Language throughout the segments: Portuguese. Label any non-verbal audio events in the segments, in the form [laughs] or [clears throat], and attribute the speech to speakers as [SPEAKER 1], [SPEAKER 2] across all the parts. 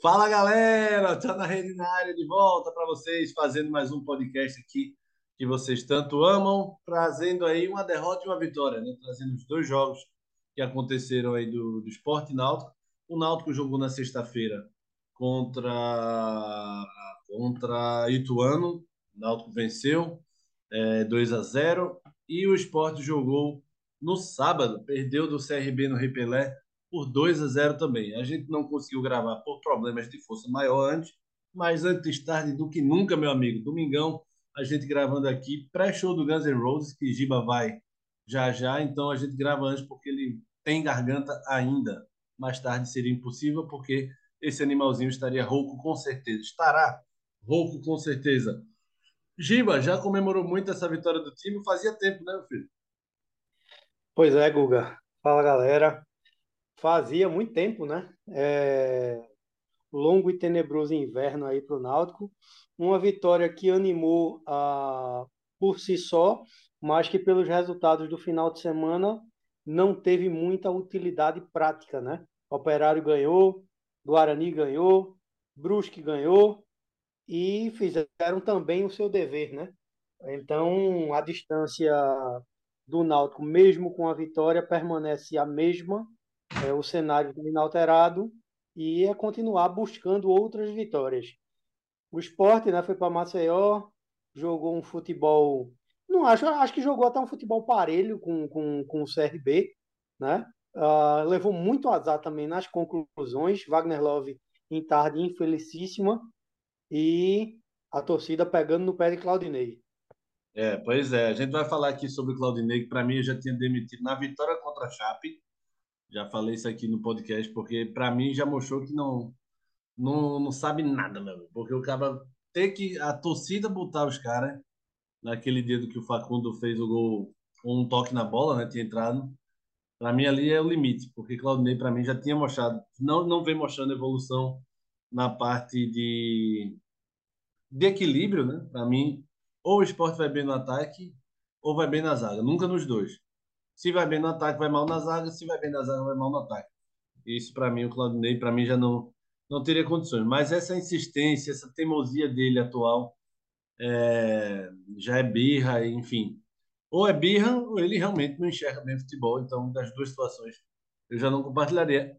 [SPEAKER 1] Fala galera, tá na rede na área de volta para vocês, fazendo mais um podcast aqui que vocês tanto amam, trazendo aí uma derrota e uma vitória, né? Trazendo os dois jogos que aconteceram aí do, do Esporte Náutico. O Náutico jogou na sexta-feira contra contra Ituano, o Náutico venceu é, 2 a 0 e o Esporte jogou no sábado, perdeu do CRB no Repelé por 2 a 0 também. A gente não conseguiu gravar por problemas de força maior antes, mas antes tarde do que nunca, meu amigo. Domingão, a gente gravando aqui, pré-show do Guns N' Roses, que Giba vai já já, então a gente grava antes porque ele tem garganta ainda. Mais tarde seria impossível, porque esse animalzinho estaria rouco com certeza. Estará rouco com certeza. Giba, já comemorou muito essa vitória do time? Fazia tempo, né, meu filho?
[SPEAKER 2] Pois é, Guga. Fala, galera. Fazia muito tempo, né? É... Longo e tenebroso inverno aí para o Náutico. Uma vitória que animou a... por si só, mas que pelos resultados do final de semana não teve muita utilidade prática, né? Operário ganhou, Guarani ganhou, Brusque ganhou e fizeram também o seu dever, né? Então, a distância do Náutico, mesmo com a vitória, permanece a mesma é, o cenário inalterado e é continuar buscando outras vitórias. O esporte né, foi para Maceió, jogou um futebol. Não acho, acho que jogou até um futebol parelho com, com, com o CRB, né? Uh, levou muito azar também nas conclusões. Wagner Love em tarde infelicíssima e a torcida pegando no pé de Claudinei.
[SPEAKER 1] É, pois é. A gente vai falar aqui sobre o Claudinei, que para mim eu já tinha demitido na vitória contra a Chape. Já falei isso aqui no podcast, porque para mim já mostrou que não, não, não sabe nada, meu. Porque o cara ter que a torcida botar os caras naquele dia do que o Facundo fez o gol com um toque na bola, né? Tinha entrado. Para mim ali é o limite, porque Claudinei para mim já tinha mostrado, não não vem mostrando evolução na parte de de equilíbrio, né? Para mim, ou o esporte vai bem no ataque ou vai bem na zaga, nunca nos dois. Se vai bem no ataque, vai mal na zaga. Se vai bem na zaga, vai mal no ataque. Isso, para mim, o Claudinei, para mim, já não, não teria condições. Mas essa insistência, essa teimosia dele atual, é, já é birra, enfim. Ou é birra, ou ele realmente não enxerga bem futebol. Então, das duas situações, eu já não compartilharia.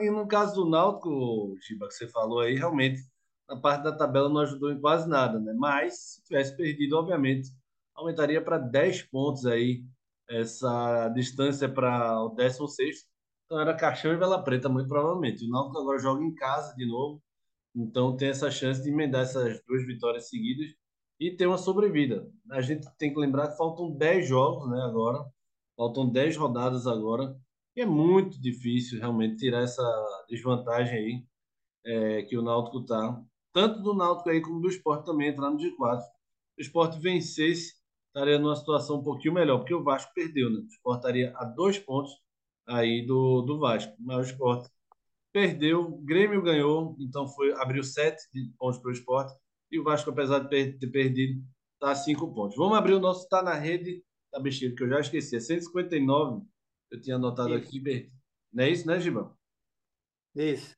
[SPEAKER 1] E no caso do Náutico, Chiba, que você falou aí, realmente, a parte da tabela não ajudou em quase nada, né? Mas, se tivesse perdido, obviamente, aumentaria para 10 pontos aí essa distância para o 16. Então era Caixão e Vela Preta, muito provavelmente. O Náutico agora joga em casa de novo, então tem essa chance de emendar essas duas vitórias seguidas e ter uma sobrevida. A gente tem que lembrar que faltam 10 jogos né, agora, faltam 10 rodadas agora, e é muito difícil realmente tirar essa desvantagem aí é, que o Náutico tá. Tanto do Náutico aí como do esporte também entrar no G4. O esporte vencesse estaria numa situação um pouquinho melhor, porque o Vasco perdeu, né? O Sport estaria a dois pontos aí do, do Vasco. Mas o Sport perdeu, o Grêmio ganhou, então foi abriu sete pontos para o Sport. E o Vasco, apesar de ter perdido, está a cinco pontos. Vamos abrir o nosso Tá na Rede da Bexiga, que eu já esqueci. É 159, eu tinha anotado isso. aqui. Não é isso, né, Gibão?
[SPEAKER 2] Isso.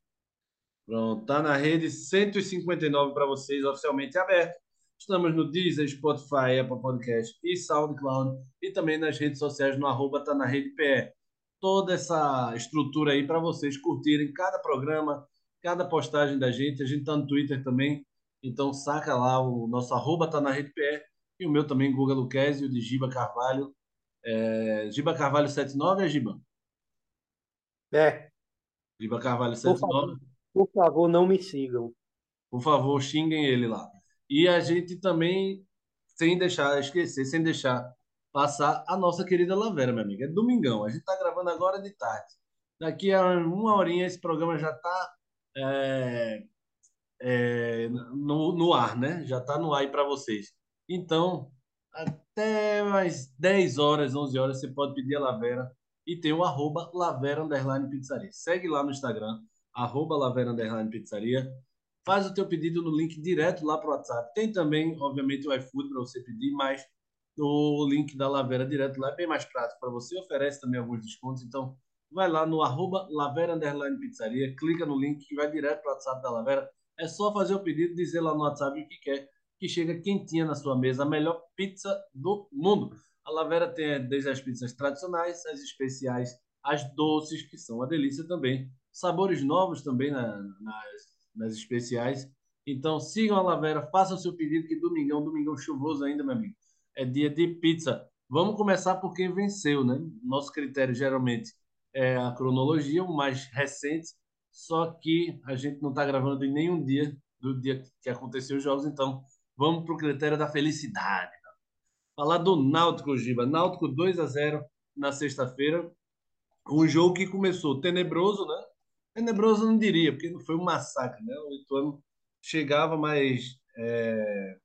[SPEAKER 1] Pronto, tá na rede 159 para vocês, oficialmente aberto. Estamos no Deezer, Spotify, Apple Podcast e SoundCloud e também nas redes sociais no arroba tá na rede PE. Toda essa estrutura aí para vocês curtirem cada programa, cada postagem da gente. A gente está no Twitter também, então saca lá o nosso arroba tá na rede PE e o meu também, Guga Luquezzi, o de Giba Carvalho. É... Giba Carvalho 79 é Giba?
[SPEAKER 2] É.
[SPEAKER 1] Giba Carvalho 79. Por
[SPEAKER 2] favor, por favor, não me sigam.
[SPEAKER 1] Por favor, xinguem ele lá. E a gente também, sem deixar esquecer, sem deixar passar a nossa querida Lavera, minha amiga. É domingão. A gente está gravando agora de tarde. Daqui a uma horinha esse programa já está é, é, no, no ar, né? Já está no ar aí para vocês. Então, até mais 10 horas, 11 horas, você pode pedir a Lavera e tem o arroba Lavera Underline Pizzaria. Segue lá no Instagram, arroba Lavera Underline Pizzaria faz o teu pedido no link direto lá para o WhatsApp. Tem também, obviamente, o iFood para você pedir, mas o link da Lavera direto lá é bem mais prático para você, oferece também alguns descontos, então vai lá no arroba Lavera Pizzaria, clica no link que vai direto para o WhatsApp da Lavera. É só fazer o pedido, dizer lá no WhatsApp o que quer, que chega quentinha na sua mesa, a melhor pizza do mundo. A Lavera tem desde as pizzas tradicionais, as especiais, as doces, que são uma delícia também. Sabores novos também na, nas, nas especiais. Então sigam a Lavera, façam seu pedido, que domingão, domingão chuvoso ainda, meu amigo. É dia de pizza. Vamos começar por quem venceu, né? Nosso critério geralmente é a cronologia, o mais recente, só que a gente não está gravando em nenhum dia do dia que aconteceu os jogos, então vamos para o critério da felicidade. Falar do Náutico, Giba. Náutico 2 a 0 na sexta-feira. Um jogo que começou tenebroso, né? Tenebroso não diria, porque foi um massacre, né? O Ituano chegava, mas é,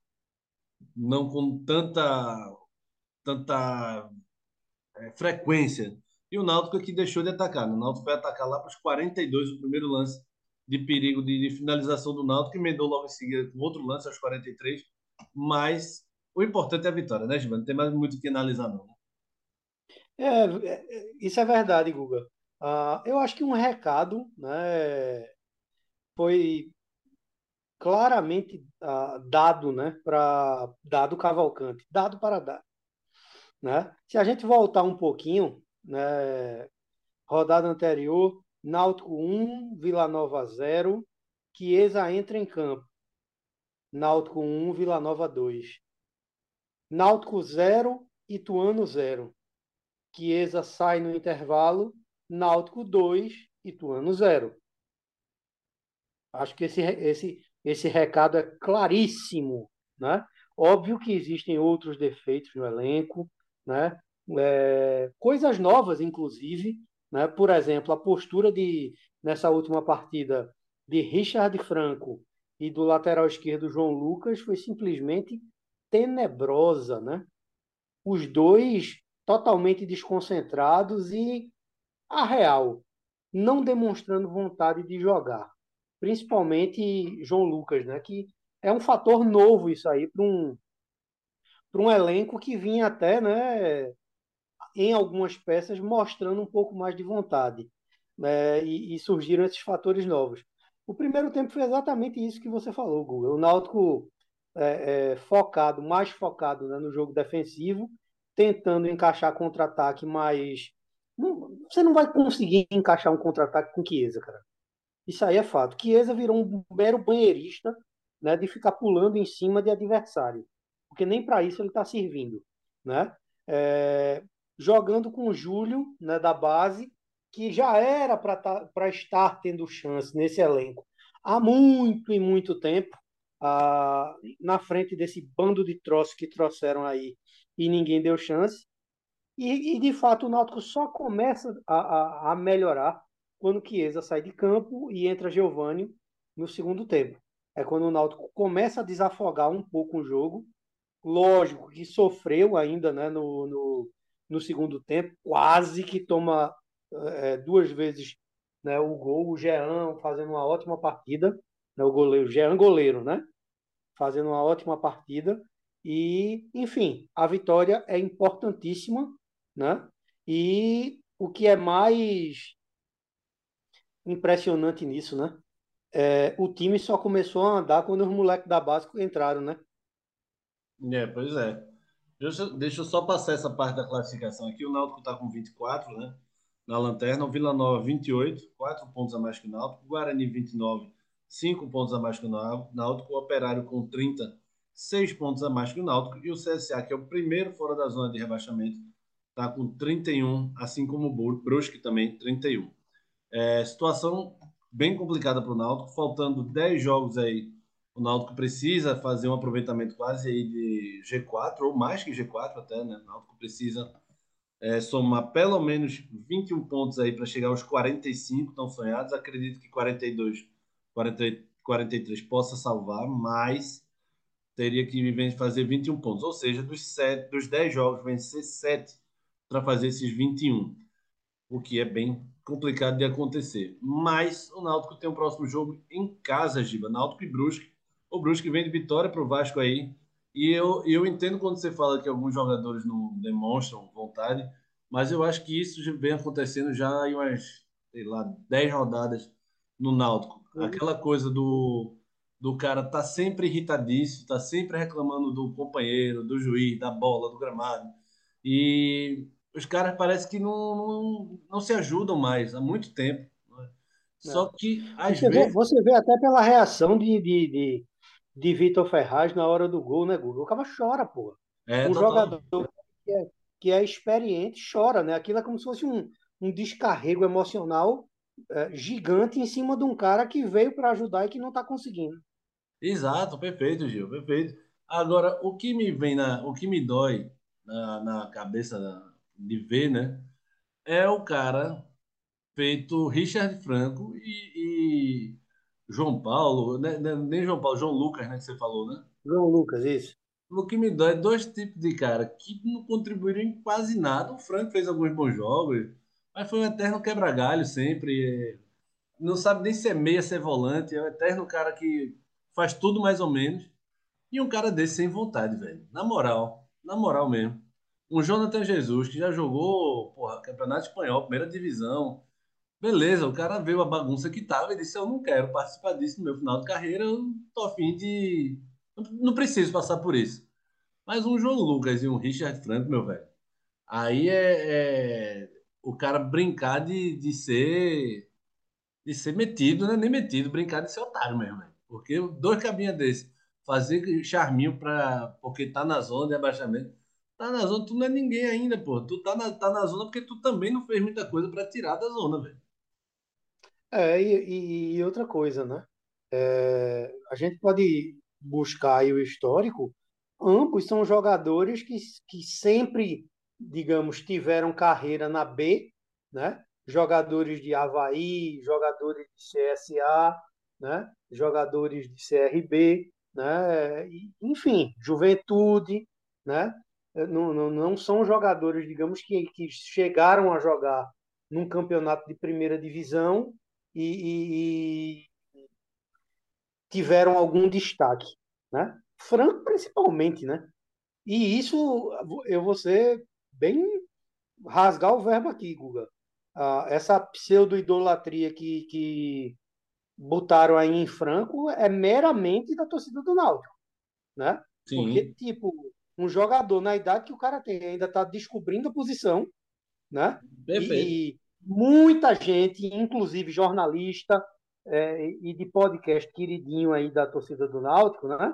[SPEAKER 1] não com tanta, tanta é, frequência. E o Náutico aqui deixou de atacar. Né? O Náutico foi atacar lá para os 42, o primeiro lance de perigo de, de finalização do Náutico, emendou logo em seguida com outro lance aos 43, mas o importante é a vitória, né, Giovanni? Não tem mais muito o que analisar, não. Né?
[SPEAKER 2] É, é, isso é verdade, Guga. Uh, eu acho que um recado né, foi claramente uh, dado né, para dado Cavalcante, dado para dar. Né? Se a gente voltar um pouquinho, né, rodada anterior, Náutico 1, Vila Nova 0, Chiesa entra em campo. Náutico 1, Vila Nova 2. Náutico 0, Ituano 0. Chiesa sai no intervalo, Náutico 2, Ituano 0. Acho que esse, esse, esse recado é claríssimo. Né? Óbvio que existem outros defeitos no elenco, né? É, coisas novas, inclusive, né? por exemplo, a postura de, nessa última partida de Richard Franco e do lateral esquerdo João Lucas foi simplesmente tenebrosa, né? Os dois totalmente desconcentrados e a real, não demonstrando vontade de jogar. Principalmente João Lucas, né? Que é um fator novo isso aí para um um elenco que vinha até, né, em algumas peças mostrando um pouco mais de vontade, né, e, e surgiram esses fatores novos. O primeiro tempo foi exatamente isso que você falou, Google. O Náutico é, é, focado, mais focado né, no jogo defensivo, tentando encaixar contra-ataque, não, você não vai conseguir encaixar um contra-ataque com Chiesa, cara. Isso aí é fato. Chiesa virou um mero banheirista né, de ficar pulando em cima de adversário, porque nem para isso ele está servindo. Né? É, jogando com o Júlio né, da base, que já era para tá, estar tendo chance nesse elenco há muito e muito tempo, ah, na frente desse bando de troços que trouxeram aí e ninguém deu chance. E, e de fato o Náutico só começa a, a, a melhorar quando Chiesa sai de campo e entra Giovani no segundo tempo. É quando o Náutico começa a desafogar um pouco o jogo. Lógico que sofreu ainda né, no, no, no segundo tempo, quase que toma é, duas vezes né, o gol. O Jean fazendo uma ótima partida né, o goleiro, Jean goleiro, né? Fazendo uma ótima partida. E, enfim, a vitória é importantíssima, né? E o que é mais impressionante nisso, né? É, o time só começou a andar quando os moleques da base entraram, né?
[SPEAKER 1] É, pois é. Deixa, deixa eu só passar essa parte da classificação aqui. O Náutico está com 24, né? Na lanterna, o Vila Nova 28, 4 pontos a mais que o Náutico, o Guarani 29, 5 pontos a mais que o Náutico, o Operário com 30, 6 pontos a mais que o Náutico, e o CSA, que é o primeiro fora da zona de rebaixamento, está com 31, assim como o Brusque também, 31. É, situação bem complicada para o Náutico, faltando 10 jogos aí, o Náutico precisa fazer um aproveitamento quase aí de G4, ou mais que G4 até, né? O Náutico precisa é, somar pelo menos 21 pontos aí para chegar aos 45 tão sonhados. Acredito que 42 40, 43 possa salvar, mas teria que fazer 21 pontos. Ou seja, dos, 7, dos 10 jogos, vencer 7 para fazer esses 21. O que é bem complicado de acontecer. Mas o Náutico tem um próximo jogo em casa, Giba. Náutico e Brusque. O Brusque vem de vitória para o Vasco aí. E eu, eu entendo quando você fala que alguns jogadores não demonstram vontade, mas eu acho que isso vem acontecendo já em umas, sei lá, 10 rodadas no Náutico. Aquela coisa do, do cara tá sempre irritadíssimo, tá sempre reclamando do companheiro, do juiz, da bola, do gramado. E os caras parece que não, não, não se ajudam mais há muito tempo. né? Só que, às
[SPEAKER 2] Você vê,
[SPEAKER 1] vezes,
[SPEAKER 2] você vê até pela reação de, de, de, de Vitor Ferraz na hora do gol, né, Guga? O cara chora, pô.
[SPEAKER 1] é
[SPEAKER 2] Um
[SPEAKER 1] total.
[SPEAKER 2] jogador que é, que é experiente chora, né? Aquilo é como se fosse um, um descarrego emocional é, gigante em cima de um cara que veio para ajudar e que não está conseguindo.
[SPEAKER 1] Exato, perfeito, Gil, perfeito. Agora, o que me vem na, o que me dói na, na cabeça da- de ver, né, é o cara feito Richard Franco e, e João Paulo, né, né, nem João Paulo, João Lucas, né, que você falou, né?
[SPEAKER 2] João Lucas, isso.
[SPEAKER 1] O que me dói é dois tipos de cara que não contribuíram em quase nada. O Franco fez alguns bons jogos, mas foi um eterno quebra-galho sempre. é, Não sabe nem ser meia, ser volante. É um eterno cara que faz tudo mais ou menos. E um cara desse sem vontade, velho. Na moral, na moral mesmo. Um Jonathan Jesus que já jogou, porra, Campeonato Espanhol, primeira divisão. Beleza, o cara viu a bagunça que tava e disse: Eu não quero participar disso no meu final de carreira, eu tô afim de. Não preciso passar por isso. Mas um João Lucas e um Richard Franco, meu velho. Aí é, é o cara brincar de, de ser de ser metido, né? Nem metido, brincar de ser otário mesmo, velho. Porque dois cabinhas desse, fazer charminho pra, porque tá na zona de abaixamento. Tá na zona, tu não é ninguém ainda, pô. Tu tá na, tá na zona porque tu também não fez muita coisa pra tirar da zona, velho.
[SPEAKER 2] É, e, e- outra coisa, né? É, a gente pode buscar aí o histórico. Ambos são jogadores que, que sempre, digamos, tiveram carreira na B, né? Jogadores de Avaí, jogadores de CSA, né? Jogadores de CRB, né? Enfim, Juventude, né? Não, não, não são jogadores, digamos, que, que chegaram a jogar num campeonato de primeira divisão e, e- e tiveram algum destaque, né? Franco principalmente, né? E isso eu vou ser bem rasgar o verbo aqui, Guga. Ah, essa pseudo-idolatria que, que botaram aí em Franco é meramente da torcida do Náutico, né? Porque,
[SPEAKER 1] Sim,
[SPEAKER 2] tipo, um jogador na idade que o cara tem ainda está descobrindo a posição, né?
[SPEAKER 1] perfeito.
[SPEAKER 2] E, muita gente, inclusive jornalista é, e de podcast queridinho aí da torcida do Náutico, né?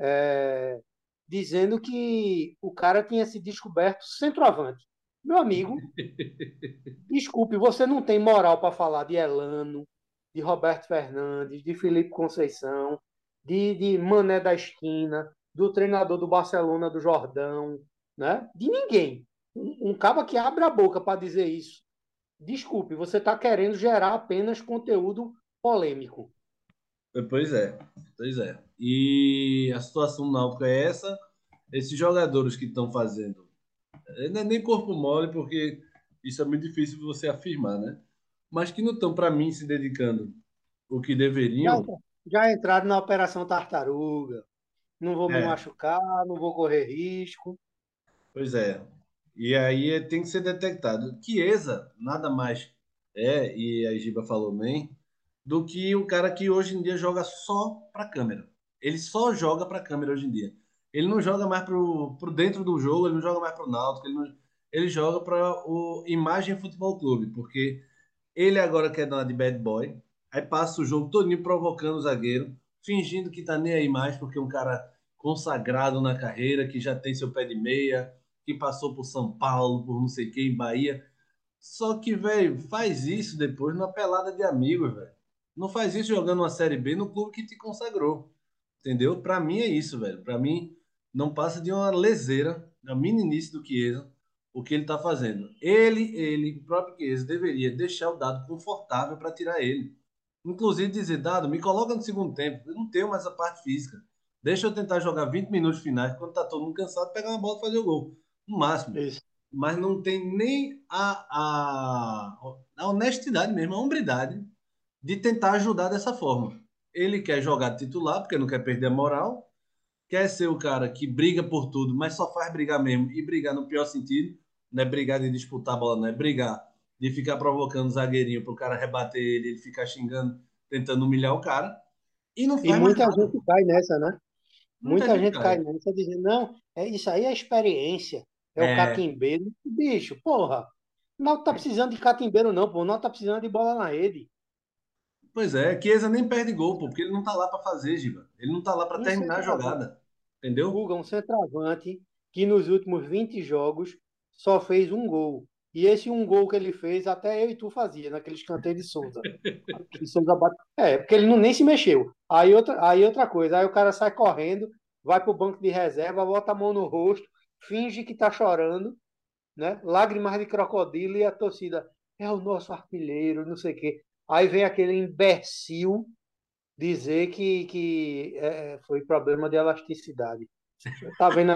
[SPEAKER 2] É, dizendo que o cara tinha se descoberto centroavante. Meu amigo, [laughs] desculpe, você não tem moral para falar de Elano, de Roberto Fernandes, de Felipe Conceição, de, de Mané da Esquina, do treinador do Barcelona, do Jordão, né? De ninguém. Um, um caba que abre a boca para dizer isso. Desculpe, você está querendo gerar apenas conteúdo polêmico.
[SPEAKER 1] Pois é, pois é. E a situação do Náutico é essa. Esses jogadores que estão fazendo, eh, não é nem corpo mole, porque isso é muito difícil você afirmar, né? Mas que não estão, para mim, se dedicando o que
[SPEAKER 2] Já,
[SPEAKER 1] deveriam.
[SPEAKER 2] já entraram na Operação Tartaruga. Não vou me
[SPEAKER 1] É,
[SPEAKER 2] machucar, não vou correr risco.
[SPEAKER 1] pois é. E aí é- tem que ser detectado. Chiesa nada mais é, e a Giba falou bem, do que o cara que hoje em dia joga só para câmera. Ele só joga para câmera hoje em dia. Ele não joga mais pro, pro dentro do jogo, ele não joga mais pro Náutico, ele, não- ele joga para o Imagem Futebol Clube, porque ele agora quer dar uma de bad boy, aí passa o jogo todinho provocando o zagueiro, fingindo que tá nem aí mais, porque é um cara consagrado na carreira, que já tem seu pé de meia, que passou por São Paulo, por não sei quem, Bahia. Só que, velho, faz isso depois numa pelada de amigos, velho. Não faz isso jogando uma Série B no clube que te consagrou. Entendeu? Pra mim é isso, velho. Pra mim não passa de uma leseira, a meninice do Chiesa, o que ele tá fazendo. Ele, ele, o próprio Chiesa, deveria deixar o dado confortável para tirar ele. Inclusive dizer, dado, me coloca no segundo tempo. Eu não tenho mais a parte física. Deixa eu tentar jogar 20 minutos finais, quando tá todo mundo cansado, pegar uma bola e fazer o gol. No máximo
[SPEAKER 2] Isso.
[SPEAKER 1] mas não tem nem a, a, a honestidade mesmo, a hombridade de tentar ajudar dessa forma. Ele quer jogar titular, porque não quer perder a moral, quer ser o cara que briga por tudo, mas só faz brigar mesmo e brigar no pior sentido. não é brigar de disputar a bola, não é brigar de ficar provocando o zagueirinho para o cara rebater ele, ele ficar xingando, tentando humilhar o cara.
[SPEAKER 2] E não faz E muita gente cai nessa, né? Muita, muita gente, cai. cai nessa dizendo, não, é, isso aí é experiência. É, é. o catimbeiro. Bicho, porra. Não tá precisando de catimbeiro, não, pô. Não tá precisando de bola na rede.
[SPEAKER 1] Pois é, Chiesa nem perde gol, pô, porque ele não tá lá para fazer, Giba. Ele não tá lá para terminar a jogada. Entendeu?
[SPEAKER 2] Guga, um centroavante que nos últimos 20 jogos só fez um gol. E esse um gol que ele fez, até eu e tu fazia, naquele escanteio de Souza. [laughs] de Souza bate... É, porque ele não, nem se mexeu. Aí outra, aí outra coisa, aí o cara sai correndo, vai pro banco de reserva, bota a mão no rosto, finge que tá chorando, né? Lágrimas de crocodilo e a torcida é o nosso artilheiro, não sei o quê. Aí vem aquele imbecil dizer que, que é, foi problema de elasticidade. Tá vendo?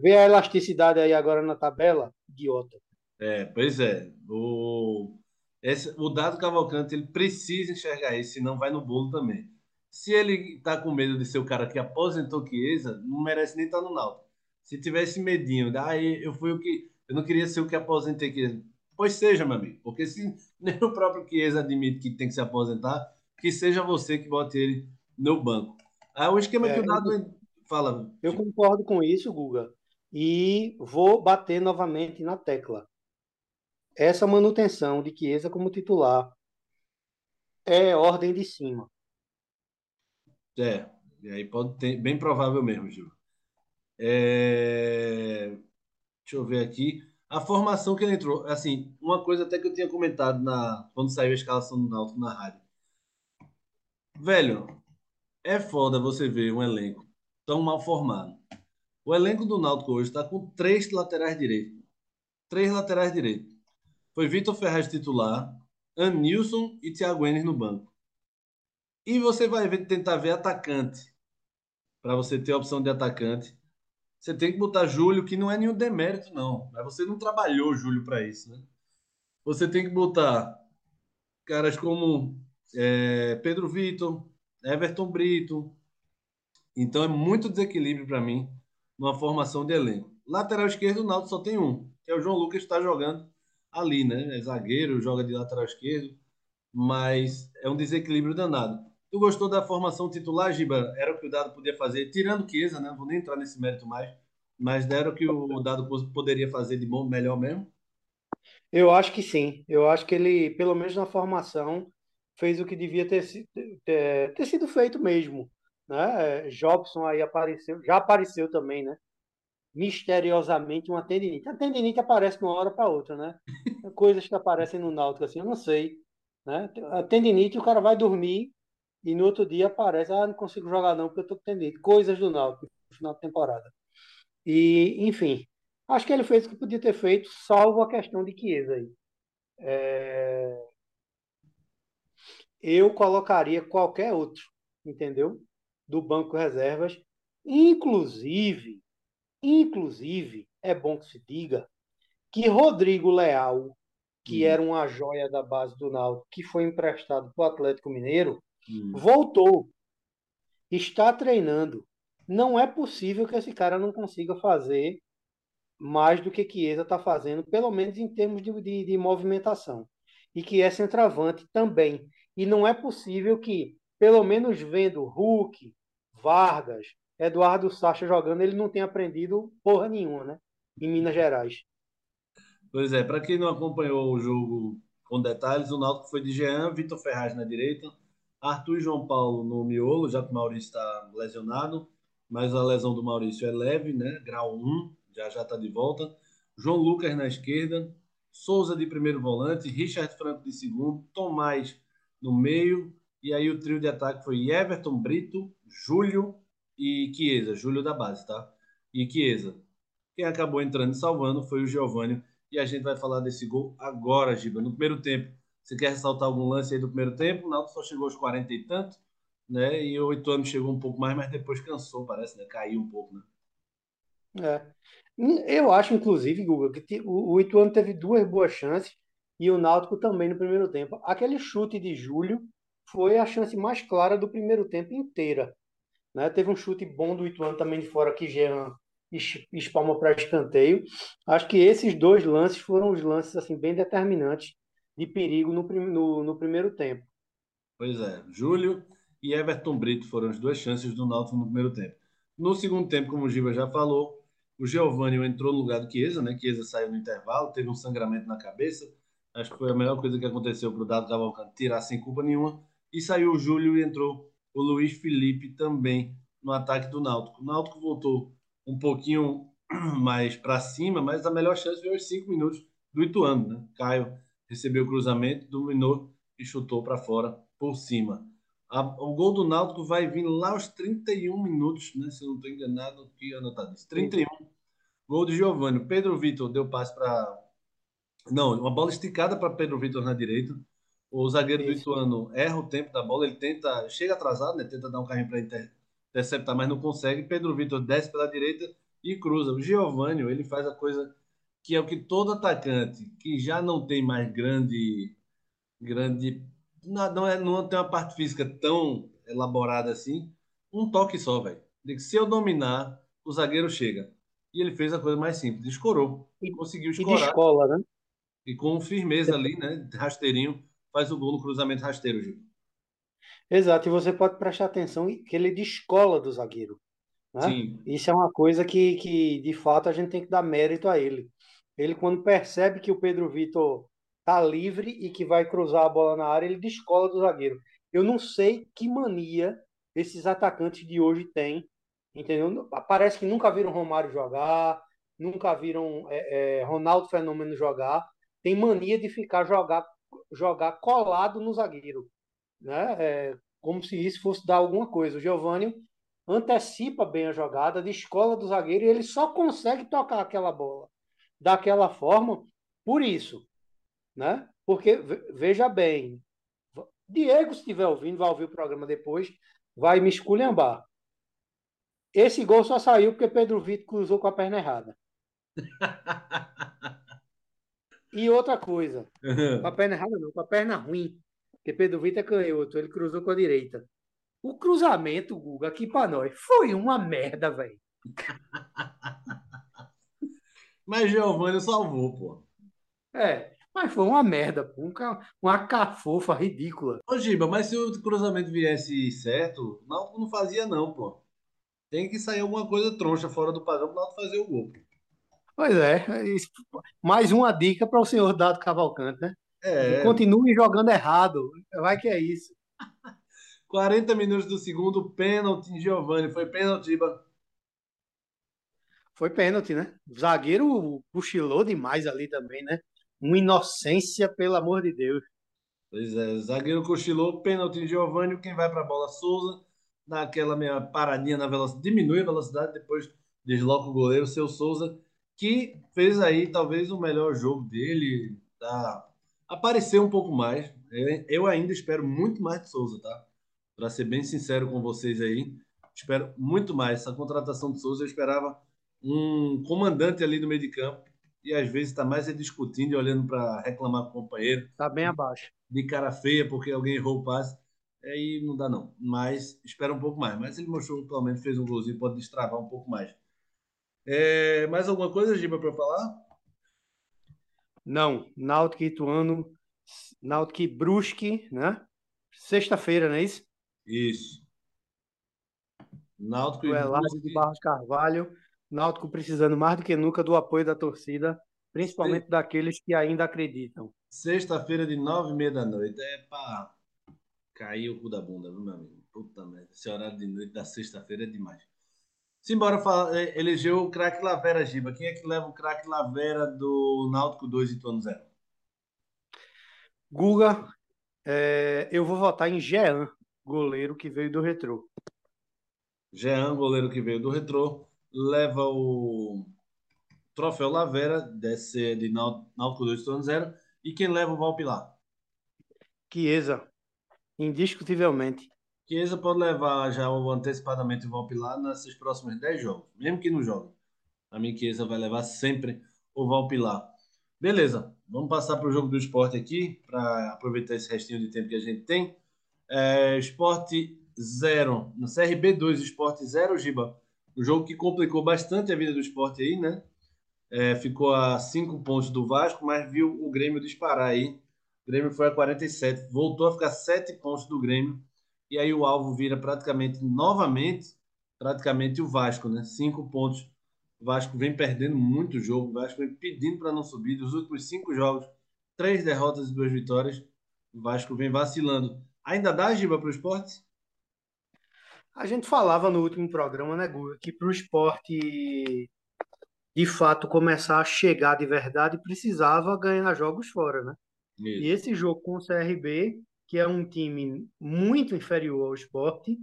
[SPEAKER 2] Vê a elasticidade aí agora na tabela, idiota.
[SPEAKER 1] É, pois é. O, esse, o Dado Cavalcante ele precisa enxergar isso, senão vai no bolo também. Se ele tá com medo de ser o cara que aposentou Chiesa, não merece nem estar tá no Náutico. Se tivesse medinho, aí eu fui o que eu não queria ser o que aposentei Chiesa. Pois seja, meu amigo, porque se [laughs] nem o próprio Chiesa admite que tem que se aposentar, que seja você que bote ele no banco. Aí o esquema é, que o Dado eu, fala.
[SPEAKER 2] Eu concordo com isso, Guga, e vou bater novamente na tecla essa manutenção de Chiesa como titular é ordem de cima.
[SPEAKER 1] É, e aí pode ter, bem provável mesmo, Gil. É... Deixa eu ver aqui. A formação que ele entrou, assim, uma coisa até que eu tinha comentado na quando saiu a escalação do Náutico na rádio. Velho, é foda você ver um elenco tão mal formado. O elenco do Náutico hoje está com três laterais direitos. Três laterais direitos. Foi Vitor Ferraz titular, Anilson e Thiago Enes no banco. E você vai ver, tentar ver atacante. Para você ter a opção de atacante, você tem que botar Júlio, que não é nenhum demérito, não. Mas você não trabalhou Júlio para isso, né? Você tem que botar caras como é, Pedro Vitor, Everton Brito. Então é muito desequilíbrio para mim numa formação de elenco. Lateral esquerdo, o Naldo só tem um, que é o João Lucas que está jogando ali, né? É zagueiro, joga de lateral esquerdo, mas é um desequilíbrio danado. Tu gostou da formação titular, Giba? Era o que o Dado podia fazer, tirando Chiesa, né? Vou nem entrar nesse mérito mais, mas deram o que o Dado poderia fazer de bom, melhor mesmo?
[SPEAKER 2] Eu acho que sim. Eu acho que ele, pelo menos na formação, fez o que devia ter, ter, ter sido feito mesmo. Né? Jobson aí apareceu, já apareceu também, né? Misteriosamente uma tendinite. A tendinite aparece de uma hora para outra, né? [laughs] Coisas que aparecem no náutico assim, eu não sei. Né? A tendinite, o cara vai dormir e no outro dia aparece, ah, não consigo jogar não porque eu tô com tendinite. Coisas do náutico no final da temporada. E, enfim, acho que ele fez o que podia ter feito, salvo a questão de Chiesa aí. É... Eu colocaria qualquer outro, entendeu? Do banco reservas, inclusive Inclusive, é bom que se diga que Rodrigo Leal, que hum. era uma joia da base do Náutico, que foi emprestado para o Atlético Mineiro, hum. voltou, está treinando. Não é possível que esse cara não consiga fazer mais do que Chiesa está fazendo, pelo menos em termos de, de, de movimentação. E que é centroavante também. E não é possível que, pelo menos vendo Hulk, Vargas, Eduardo Sacha jogando, ele não tem aprendido porra nenhuma, né? Em Minas Gerais.
[SPEAKER 1] Pois é, para quem não acompanhou o jogo com detalhes, o Náutico foi de Jean, Vitor Ferraz na direita, Arthur e João Paulo no miolo, já que o Maurício está lesionado, mas a lesão do Maurício é leve, né? Grau 1, já já está de volta. João Lucas na esquerda, Souza de primeiro volante, Richard Franco de segundo, Tomás no meio, e aí o trio de ataque foi Everton Brito, Júlio e Chiesa, Júlio da base, tá? E Chiesa. Quem acabou entrando e salvando foi o Giovanni. E a gente vai falar desse gol agora, Giba. No primeiro tempo, você quer ressaltar algum lance aí do primeiro tempo? O Náutico só chegou aos 40 e tanto, né? E o Ituano chegou um pouco mais, mas depois cansou, parece, né? Caiu um pouco, né?
[SPEAKER 2] É. Eu acho, inclusive, Guga, que o Ituano teve duas boas chances e o Náutico também no primeiro tempo. Aquele chute de Júlio foi a chance mais clara do primeiro tempo inteira. Né? Teve um chute bom do Ituano também de fora que Jean espalma para escanteio. Acho que esses dois lances foram os lances assim bem determinantes de perigo no, no, no primeiro tempo.
[SPEAKER 1] Pois é, Júlio e Everton Brito foram as duas chances do Náutico no primeiro tempo. No segundo tempo, como o Giba já falou, o Giovanni entrou no lugar do Chiesa, né? Chiesa saiu no intervalo, teve um sangramento na cabeça. Acho que foi a melhor coisa que aconteceu para o Dado Cavalcante tirar sem culpa nenhuma. E saiu o Júlio e entrou o Luiz Felipe também no ataque do Náutico. O Náutico voltou um pouquinho [clears throat] mais para cima, mas a melhor chance foi aos cinco minutos do Ituano, né? Caio recebeu o cruzamento, dominou e chutou para fora por cima. A, o gol do Náutico vai vir lá aos 31 minutos, né? Se eu não estou enganado, aqui anotado isso. 31. Gol de Giovanni. Pedro Vitor deu passe para. Não, uma bola esticada para Pedro Vitor na direita. O zagueiro isso. do Ituano erra o tempo da bola, ele tenta, chega atrasado, né? Tenta dar um carrinho para inter, interceptar, mas não consegue. Pedro Vitor desce pela direita e cruza. O Giovanni, ele faz a coisa que é o que todo atacante que já não tem mais grande grande não, não, é, não tem uma parte física tão elaborada assim, um toque só, velho. Se eu dominar, o zagueiro chega. E ele fez a coisa mais simples, escorou. E, conseguiu escorar. E de
[SPEAKER 2] escola, né?
[SPEAKER 1] E com firmeza ali, né? Rasteirinho, faz o gol no cruzamento rasteiro, Gil.
[SPEAKER 2] Exato, e você pode prestar atenção que ele descola do zagueiro. Né? Sim. Isso é uma coisa que, que, de fato, a gente tem que dar mérito a ele. Ele, quando percebe que o Pedro Vitor tá livre e que vai cruzar a bola na área, ele descola do zagueiro. Eu não sei que mania esses atacantes de hoje têm, entendeu? Parece que nunca viram Romário jogar, nunca viram é, é, Ronaldo Fenômeno jogar. Tem mania de ficar jogar, jogar colado no zagueiro, né? É, como se isso fosse dar alguma coisa. O Giovanni antecipa bem a jogada, de escola do zagueiro, e ele só consegue tocar aquela bola daquela forma por isso né? Porque, veja bem, Diego, se estiver ouvindo, vai ouvir o programa depois, vai me esculhambar. Esse gol só saiu porque Pedro Vitor cruzou com a perna errada. [laughs] e outra coisa, com a perna errada não, com a perna ruim, porque Pedro Vitor é canhoto, ele cruzou com a direita. O cruzamento, Guga, aqui para nós, foi uma merda, velho. [laughs]
[SPEAKER 1] Mas Giovanni salvou, pô.
[SPEAKER 2] É, mas foi uma merda, pô. Um, uma cafofa ridícula.
[SPEAKER 1] Ô, Giba, mas se o cruzamento viesse certo, o Náutico não fazia, não, pô. Tem que sair alguma coisa troncha fora do padrão para o Náutico fazer o gol.
[SPEAKER 2] Pois é. Mais uma dica para o senhor Dado Cavalcante, né? É. Continue jogando errado. Vai que é isso. [laughs]
[SPEAKER 1] 40 minutos do segundo, pênalti em Giovanni. Foi pênalti, Giba?
[SPEAKER 2] Foi pênalti, né? O zagueiro cochilou demais ali também, né? uma inocência, pelo amor de Deus.
[SPEAKER 1] Pois é, zagueiro cochilou, pênalti Giovanni, quem vai para a bola Souza, naquela meia paradinha na velocidade, diminui a velocidade, depois desloca o goleiro, seu Souza, que fez aí talvez o melhor jogo dele, tá? apareceu um pouco mais. Eu ainda espero muito mais de Souza, tá? Para ser bem sincero com vocês aí, espero muito mais. Essa contratação de Souza eu esperava um comandante ali no meio de campo e às vezes está mais é discutindo e olhando para reclamar com o companheiro.
[SPEAKER 2] Está bem abaixo.
[SPEAKER 1] De cara feia porque alguém errou o passe. Aí não dá não. Mas espera um pouco mais. Mas ele mostrou pelo menos fez um golzinho, pode destravar um pouco mais. É, mais alguma coisa, Giba, para falar?
[SPEAKER 2] Não. Náutico Ituano, Náutico Brusque, né? Sexta-feira, não é isso?
[SPEAKER 1] Isso. Náutico
[SPEAKER 2] Brusque. de Barros Carvalho. Náutico precisando mais do que nunca do apoio da torcida, principalmente Sim. daqueles que ainda acreditam.
[SPEAKER 1] Sexta-feira de nove e meia da noite. É para cair o cu da bunda, viu, meu amigo? Puta merda. Esse horário de noite da sexta-feira é demais. Simbora falar, é, elegeu o craque Lavera, Giba. Quem é que leva o craque Lavera do Náutico 2 e Tono 0?
[SPEAKER 2] Guga, é, eu vou votar em Jean, goleiro que veio do Retrô.
[SPEAKER 1] Jean, goleiro que veio do Retrô leva o troféu Lavera, desse de Náutico 2 Torno 0. E quem leva o Valpilar?
[SPEAKER 2] Chiesa, indiscutivelmente.
[SPEAKER 1] Chiesa pode levar já antecipadamente o Valpilar nesses próximos 10 jogos, mesmo que não jogue. A mim, Chiesa vai levar sempre o Valpilar. Beleza, vamos passar para o jogo do esporte aqui, para aproveitar esse restinho de tempo que a gente tem. É, esporte 0, no CRB 2, esporte 0, Giba. Um jogo que complicou bastante a vida do esporte aí, né? É, ficou a cinco pontos do Vasco, mas viu o Grêmio disparar aí. O Grêmio foi a 47, voltou a ficar sete pontos do Grêmio. E aí o alvo vira praticamente novamente, praticamente o Vasco, né? Cinco pontos. O Vasco vem perdendo muito jogo. O Vasco vem pedindo para não subir. Dos últimos cinco jogos, três derrotas e duas vitórias. O Vasco vem vacilando. Ainda dá giba para o esporte?
[SPEAKER 2] A gente falava no último programa, né, Guga, que para o esporte de fato começar a chegar de verdade precisava ganhar jogos fora, né? Isso. E esse jogo com o CRB, que é um time muito inferior ao esporte,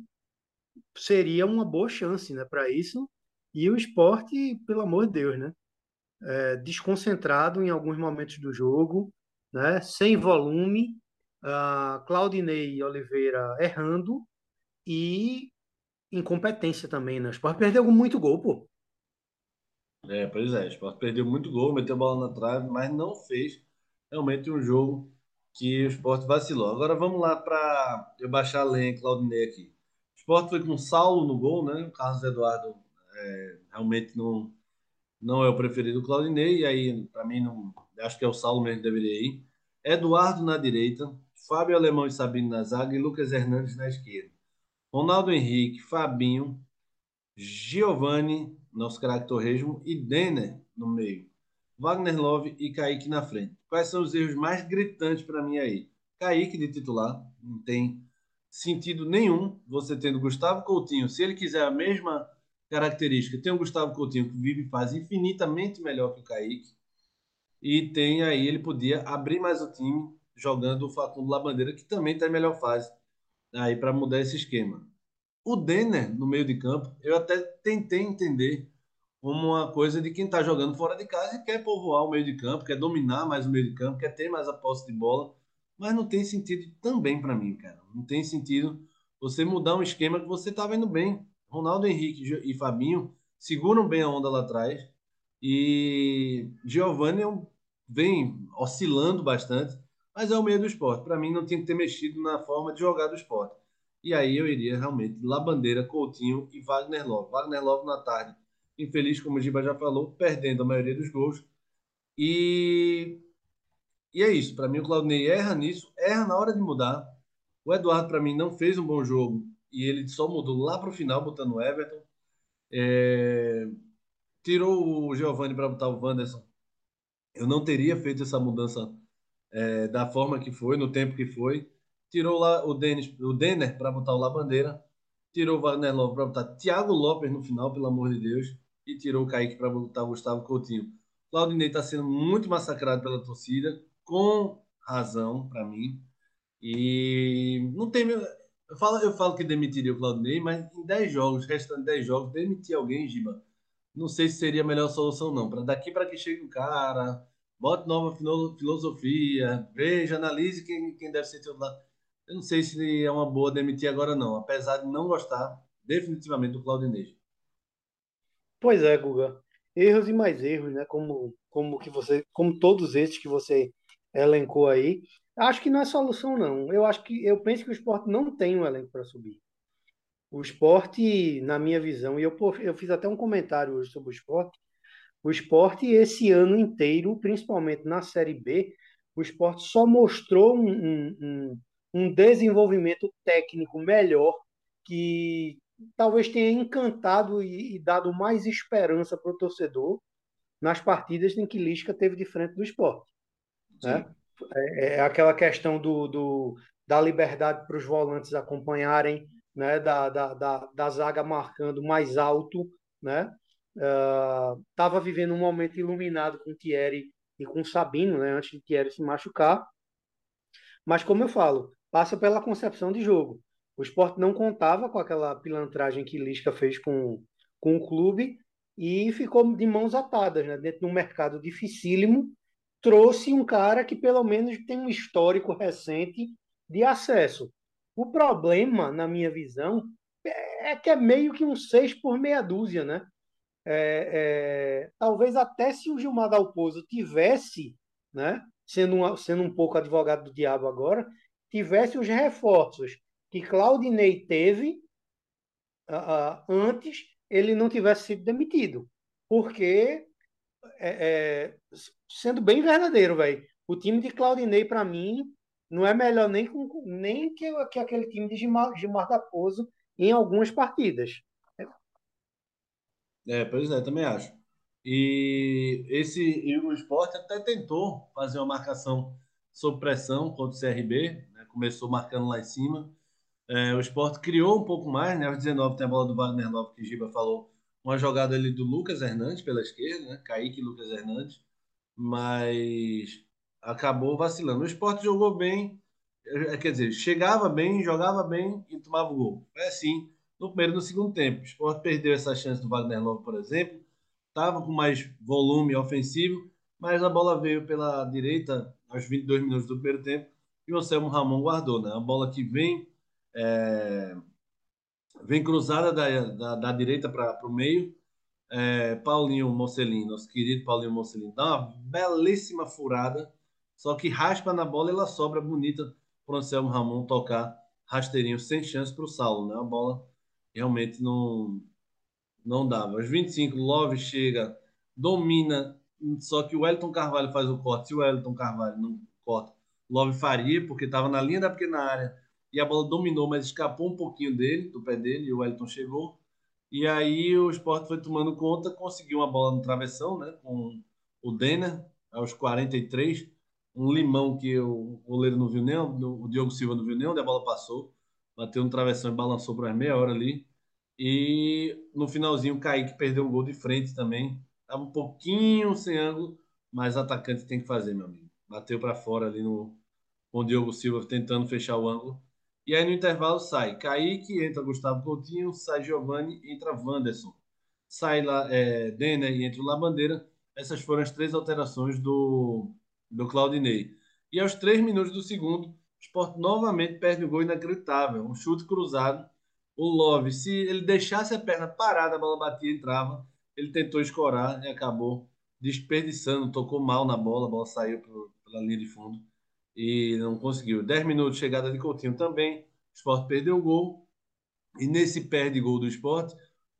[SPEAKER 2] seria uma boa chance né, para isso. E o esporte, pelo amor de Deus, né? É, desconcentrado em alguns momentos do jogo, né? sem volume, uh, Claudinei Oliveira errando e incompetência também, né? O Sport perdeu muito gol, pô.
[SPEAKER 1] É, pois é, o Sport perdeu muito gol, meteu a bola na trave, mas não fez realmente um jogo que o Sport vacilou. Agora vamos lá para eu baixar a lenha Claudinei aqui. O Sport foi com Saulo no gol, né? O Carlos Eduardo é, realmente não, não é o preferido do Claudinei, e aí, para mim, não, acho que é o Saulo mesmo que deveria ir. Eduardo na direita, Fábio Alemão e Sabino na zaga e Lucas Hernandes na esquerda. Ronaldo Henrique, Fabinho, Giovanni, nosso craque Torresmo, e Denner no meio. Wagner Love e Kaique na frente. Quais são os erros mais gritantes para mim aí? Kaique de titular, não tem sentido nenhum você tendo Gustavo Coutinho. Se ele quiser a mesma característica, tem o Gustavo Coutinho que vive e faz infinitamente melhor que o Kaique. E tem aí, ele podia abrir mais o time jogando o Facundo Labandeira, que também está em melhor fase aí para mudar esse esquema. O Denner no meio de campo, eu até tentei entender como uma coisa de quem está jogando fora de casa e quer povoar o meio de campo, quer dominar mais o meio de campo, quer ter mais a posse de bola, mas não tem sentido também para mim, cara. Não tem sentido você mudar um esquema que você estava indo bem. Ronaldo Henrique e Fabinho seguram bem a onda lá atrás e Giovanni é vem oscilando bastante mas é o meio do esporte. Para mim, não tinha que ter mexido na forma de jogar do esporte. E aí eu iria realmente Labandeira, Coutinho e Wagner Love. Wagner Love na tarde, infeliz, como o Giba já falou, perdendo a maioria dos gols. E, e é isso. Para mim, o Claudinei erra nisso, erra na hora de mudar. O Eduardo, para mim, não fez um bom jogo e ele só mudou lá para o final, botando o Everton. É... Tirou o Giovanni para botar o Wanderson. Eu não teria feito essa mudança é, da forma que foi, no tempo que foi. Tirou lá o, Dennis, o Denner para botar o Labandeira. Tirou o Wagner Love para botar Thiago Lopes no final, pelo amor de Deus. E tirou o Kaique para botar o Gustavo Coutinho. Claudinei está sendo muito massacrado pela torcida, com razão, para mim. E não tem. Eu falo, eu falo que demitiria o Claudinei, mas em 10 jogos, restando 10 jogos, demitir alguém, Giba, não sei se seria a melhor solução, não. Para daqui para que chegue o cara, bote nova filosofia, veja, analise quem, quem deve ser titular. Eu não sei se é uma boa demitir agora, não, apesar de não gostar definitivamente do Claudinei.
[SPEAKER 2] Pois é, Guga. Erros e mais erros, né? Como, como que você, como todos esses que você elencou aí. Acho que não é solução, não. Eu acho que eu penso que o esporte não tem um elenco para subir. O esporte, na minha visão, e eu, eu fiz até um comentário hoje sobre o esporte, o esporte, esse ano inteiro, principalmente na Série B, o esporte só mostrou um, um, um desenvolvimento técnico melhor que talvez tenha encantado e, e dado mais esperança para o torcedor nas partidas em que Lisca teve de frente do esporte. Né? É, é, aquela questão do, do da liberdade para os volantes acompanharem, né? da, da, da, da zaga marcando mais alto, né? estava uh, vivendo um momento iluminado com Thierry e com Sabino, né, antes de Thierry se machucar. Mas, como eu falo, passa pela concepção de jogo. O esporte não contava com aquela pilantragem que Lisca fez com, com o clube e ficou de mãos atadas, né, dentro de um mercado dificílimo. Trouxe um cara que, pelo menos, tem um histórico recente de acesso. O problema, na minha visão, é que é meio que um seis por meia dúzia, né? é, é, talvez até se o Gilmar Dalpozo tivesse, né, sendo, um, sendo um pouco advogado do diabo agora, tivesse os reforços que Claudinei teve uh, uh, antes ele não tivesse sido demitido. Porque, é, é, sendo bem verdadeiro, velho, o time de Claudinei, para mim, não é melhor nem, com, nem que, que aquele time de Gilmar, Gilmar em algumas partidas.
[SPEAKER 1] É, pois é, também acho. E esse e o Sport até tentou fazer uma marcação sob pressão contra o CRB, né? começou marcando lá em cima. É, o Sport criou um pouco mais, né? Aos 19 tem a bola do Wagner Love, que Giba falou, uma jogada ali do Lucas Hernandes pela esquerda, né? Kaique Lucas Hernandes, mas acabou vacilando. O Sport jogou bem, é, quer dizer, chegava bem, jogava bem e tomava o gol. É assim, no primeiro e no segundo tempo. O Sport perdeu essa chance do Wagner Love, por exemplo, estava com mais volume ofensivo, mas a bola veio pela direita aos 22 minutos do primeiro tempo e o Anselmo Ramon guardou, né? A bola que vem é, vem cruzada da, da, da direita para o meio. É, Paulinho Mocelin, nosso querido Paulinho Mocelin, dá uma belíssima furada, só que raspa na bola e ela sobra bonita para o Anselmo Ramon tocar rasteirinho sem chance para o Saulo, né? A bola realmente não, não dava. Aos 25, Love chega, domina, só que o Wellington Carvalho faz o corte. Se o Wellington Carvalho não corta, Love faria, porque estava na linha da pequena área e a bola dominou, mas escapou um pouquinho dele, do pé dele, e o Wellington chegou. E aí o Sport foi tomando conta, conseguiu uma bola no travessão, né? Com o Denner, aos 43. Um limão que o goleiro não viu nem, o Diogo Silva não viu nem onde a bola passou. Bateu no travessão e balançou por meia hora ali. E no finalzinho o Kaique perdeu um gol de frente também. Tava um pouquinho sem ângulo, mas atacante tem que fazer, meu amigo. Bateu para fora ali no com o Diogo Silva tentando fechar o ângulo. E aí no intervalo sai Kaique, entra Gustavo Coutinho, sai Giovanni, entra Wanderson. Sai lá, é, Denner e entra Labandeira. Essas foram as três alterações do, do Claudinei. E aos três minutos do segundo, o Sport novamente perde o gol inacreditável. Um chute cruzado. O Love, se ele deixasse a perna parada, a bola batia e entrava. Ele tentou escorar e acabou desperdiçando, tocou mal na bola, a bola saiu pela linha de fundo e não conseguiu. 10 minutos, chegada de Coutinho também. O Sport perdeu o gol. E nesse perde gol do Sport,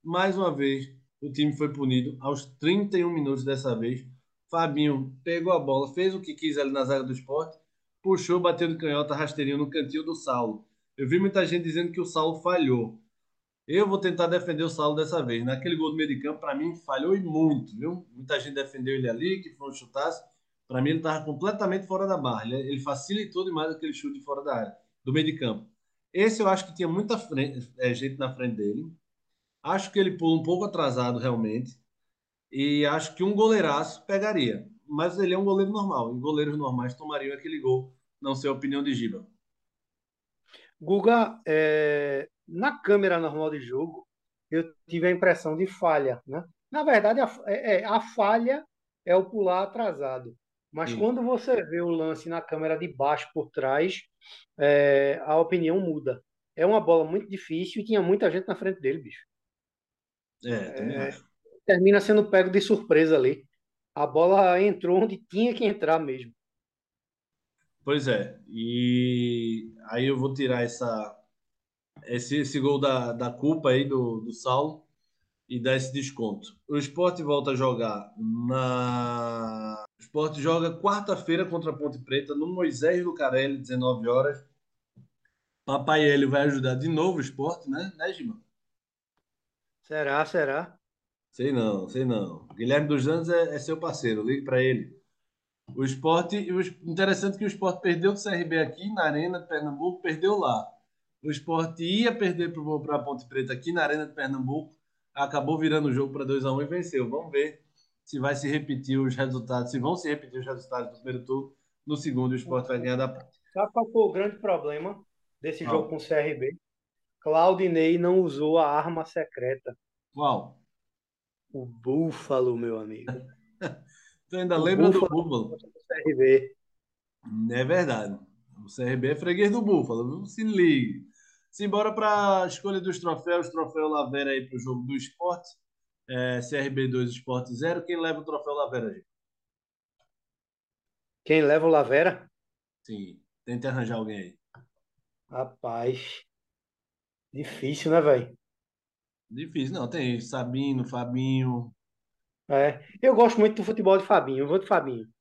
[SPEAKER 1] mais uma vez, o time foi punido aos 31 minutos dessa vez. Fabinho pegou a bola, fez o que quis ali na zaga do Sport, puxou, bateu de canhota, rasteirinho no cantinho do Saulo. Eu vi muita gente dizendo que o Saulo falhou. Eu vou tentar defender o Saulo dessa vez. Naquele gol do meio de campo, para mim, falhou e muito, viu? Muita gente defendeu ele ali, que foi um chutaço. Para mim, ele estava completamente fora da barra. Ele, facilitou demais aquele chute fora da área, do meio de campo. Esse eu acho que tinha muita frente, é, gente na frente dele. Acho que ele pula um pouco atrasado, realmente. E acho que um goleiraço pegaria. Mas ele é um goleiro normal. E goleiros normais tomariam aquele gol. Não sei a opinião de Giba.
[SPEAKER 2] Guga, é, na câmera normal de jogo, eu tive a impressão de falha. Né? Na verdade, a, é, é a falha é o pular atrasado. Mas Sim. quando você vê o lance na câmera de baixo por trás, é, a opinião muda. É uma bola muito difícil e tinha muita gente na frente dele, bicho.
[SPEAKER 1] É, é.
[SPEAKER 2] Termina sendo pego de surpresa ali. A bola entrou onde tinha que entrar mesmo.
[SPEAKER 1] Pois é. E aí eu vou tirar essa, esse, esse gol da, da culpa aí do, do Saulo e dar esse desconto. O esporte volta a jogar na. O esporte joga quarta-feira contra a Ponte Preta no Moisés Lucarelli, 19 horas. Papai ele vai ajudar de novo o esporte, né, né, Gima?
[SPEAKER 2] Será, será?
[SPEAKER 1] Sei não, sei não. Guilherme dos Anjos é, é seu parceiro, ligue para ele. O esporte, o interessante é que o esporte perdeu do CRB aqui na Arena de Pernambuco, perdeu lá. O esporte ia perder para a Ponte Preta aqui na Arena de Pernambuco, acabou virando o jogo para 2 a 1 e venceu. Vamos ver se vai se repetir os resultados, se vão se repetir os resultados do primeiro turno. No segundo, o esporte vai ganhar da Ponte.
[SPEAKER 2] Sabe qual foi o grande problema desse ah. jogo com o CRB? Claudinei não usou a arma secreta.
[SPEAKER 1] Qual?
[SPEAKER 2] O Búfalo, meu amigo. [laughs]
[SPEAKER 1] tu ainda o lembra búfalo do Búfalo? CRB. É verdade. O CRB é freguês do Búfalo, se ligue. Simbora para a escolha dos troféus. Troféu Lavera aí para o jogo do esporte. É, CRB 2, Esporte 0. Quem leva o troféu Lavera, gente?
[SPEAKER 2] Quem leva o Lavera?
[SPEAKER 1] Sim. Tente arranjar alguém aí.
[SPEAKER 2] Rapaz. Difícil, né, velho?
[SPEAKER 1] Difícil, não. Tem Sabino, Fabinho.
[SPEAKER 2] É, eu gosto muito do futebol de Fabinho, eu vou de Fabinho.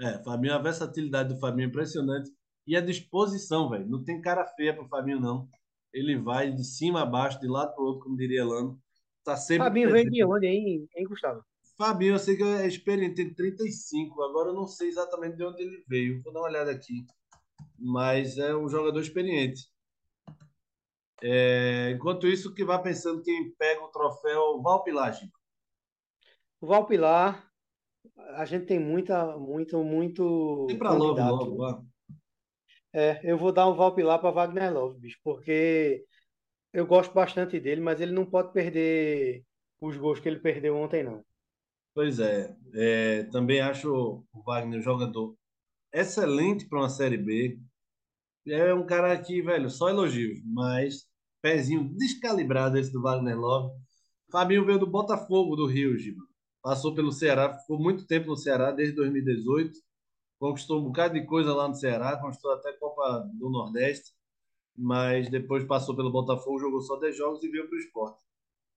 [SPEAKER 1] É, Fabinho, a versatilidade do Fabinho é impressionante. E a disposição, velho. Não tem cara feia pro Fabinho, não. Ele vai de cima a baixo, de lado pro outro, como diria Lano. Tá sempre
[SPEAKER 2] Fabinho veio de
[SPEAKER 1] presente.
[SPEAKER 2] onde, hein, hein, Gustavo?
[SPEAKER 1] Fabinho, eu sei que é experiente, tem 35. Agora eu não sei exatamente de onde ele veio. Vou dar uma olhada aqui. Mas é um jogador experiente. É, enquanto isso, que vai pensando quem pega o troféu Valpilagem.
[SPEAKER 2] O Valpilar, a gente tem muita, muito,
[SPEAKER 1] Tem
[SPEAKER 2] muito
[SPEAKER 1] Love
[SPEAKER 2] candidato.
[SPEAKER 1] logo, vá.
[SPEAKER 2] É, eu vou dar um Valpilar para Wagner Love, bicho, porque eu gosto bastante dele, mas ele não pode perder os gols que ele perdeu ontem, não.
[SPEAKER 1] Pois é, é, também acho o Wagner um jogador excelente para uma Série B. É um cara que, velho, só elogios, mas pezinho descalibrado esse do Wagner Love. Fabinho veio do Botafogo do Rio, Giba. Passou pelo Ceará, ficou muito tempo no Ceará, desde 2018. Conquistou um bocado de coisa lá no Ceará, conquistou até Copa do Nordeste, mas depois passou pelo Botafogo, jogou só 10 jogos e veio para o Sport.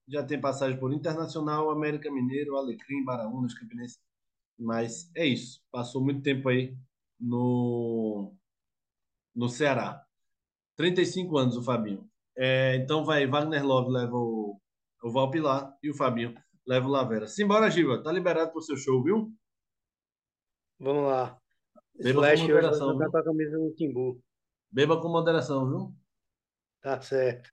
[SPEAKER 1] Já tem passagem por Internacional, América Mineiro, Alecrim, Baraúnas, Campinense. Mas é isso. Passou muito tempo aí no, no Ceará. 35 anos o Fabinho. É, então vai, Wagner Love leva o, o Valpilar e o Fabinho leva o Lavera. Simbora, Giva. Tá liberado pro seu show, viu?
[SPEAKER 2] Vamos lá.
[SPEAKER 1] Beba com
[SPEAKER 2] Slash hoje vai
[SPEAKER 1] moderação,
[SPEAKER 2] jogar
[SPEAKER 1] viu?
[SPEAKER 2] com a camisa do Timbu.
[SPEAKER 1] Beba com moderação, viu?
[SPEAKER 2] Tá certo.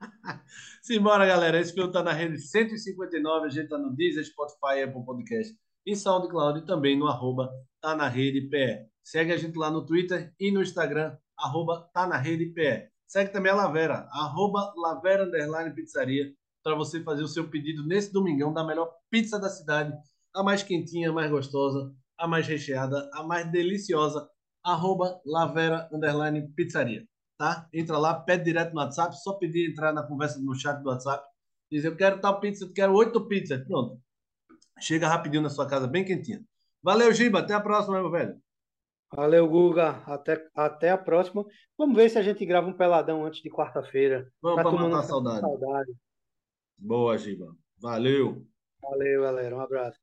[SPEAKER 2] [laughs]
[SPEAKER 1] Simbora, galera. Esse filme tá na rede 159. A gente tá no Deezer, Spotify, Apple Podcast e SoundCloud e também no arroba tá na rede PE. Segue a gente lá no Twitter e no Instagram, arroba tá na rede PE. Segue também a Lavera, arroba Lavera Underline Pizzaria, para você fazer o seu pedido nesse domingão da melhor pizza da cidade, a mais quentinha, a mais gostosa, a mais recheada, a mais deliciosa, arroba Lavera Underline Pizzaria tá? Entra lá, pede direto no WhatsApp, só pedir entrar na conversa no chat do WhatsApp, diz eu quero tal pizza, eu quero oito pizzas, pronto. Chega rapidinho na sua casa, bem quentinha. Valeu, Giba, até a próxima, meu velho.
[SPEAKER 2] Valeu, Guga. Até, até a próxima. Vamos ver se a gente grava um peladão antes de quarta-feira.
[SPEAKER 1] Vamos
[SPEAKER 2] Pra
[SPEAKER 1] para
[SPEAKER 2] turma
[SPEAKER 1] matar a saudade.
[SPEAKER 2] saudade.
[SPEAKER 1] Boa, Giba. Valeu.
[SPEAKER 2] Valeu, galera. Um abraço.